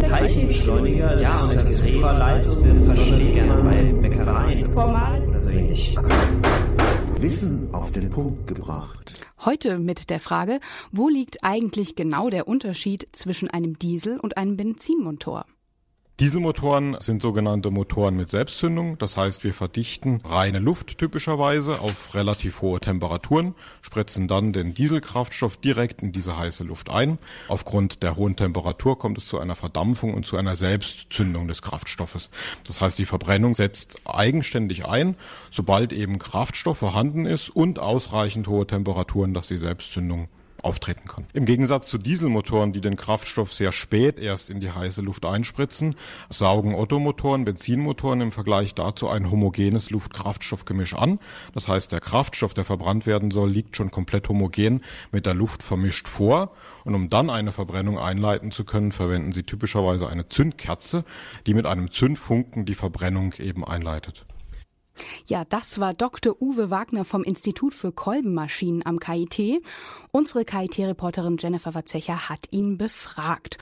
Teilchenbeschleuniger, ja, und das Leberleistung wird besonders gerne bei Bäckereien oder so ähnlich. Wissen auf den Punkt gebracht. Heute mit der Frage, wo liegt eigentlich genau der Unterschied zwischen einem Diesel und einem Benzinmotor? Dieselmotoren sind sogenannte Motoren mit Selbstzündung. Das heißt, wir verdichten reine Luft typischerweise auf relativ hohe Temperaturen, spritzen dann den Dieselkraftstoff direkt in diese heiße Luft ein. Aufgrund der hohen Temperatur kommt es zu einer Verdampfung und zu einer Selbstzündung des Kraftstoffes. Das heißt, die Verbrennung setzt eigenständig ein, sobald eben Kraftstoff vorhanden ist und ausreichend hohe Temperaturen, dass die Selbstzündung auftreten kann. Im Gegensatz zu Dieselmotoren, die den Kraftstoff sehr spät erst in die heiße Luft einspritzen, saugen Ottomotoren, Benzinmotoren im Vergleich dazu ein homogenes Luft-Kraftstoffgemisch an. Das heißt, der Kraftstoff, der verbrannt werden soll, liegt schon komplett homogen mit der Luft vermischt vor. Und um dann eine Verbrennung einleiten zu können, verwenden sie typischerweise eine Zündkerze, die mit einem Zündfunken die Verbrennung eben einleitet. Ja, das war Dr. Uwe Wagner vom Institut für Kolbenmaschinen am KIT. Unsere KIT-Reporterin Jennifer Watzecher hat ihn befragt.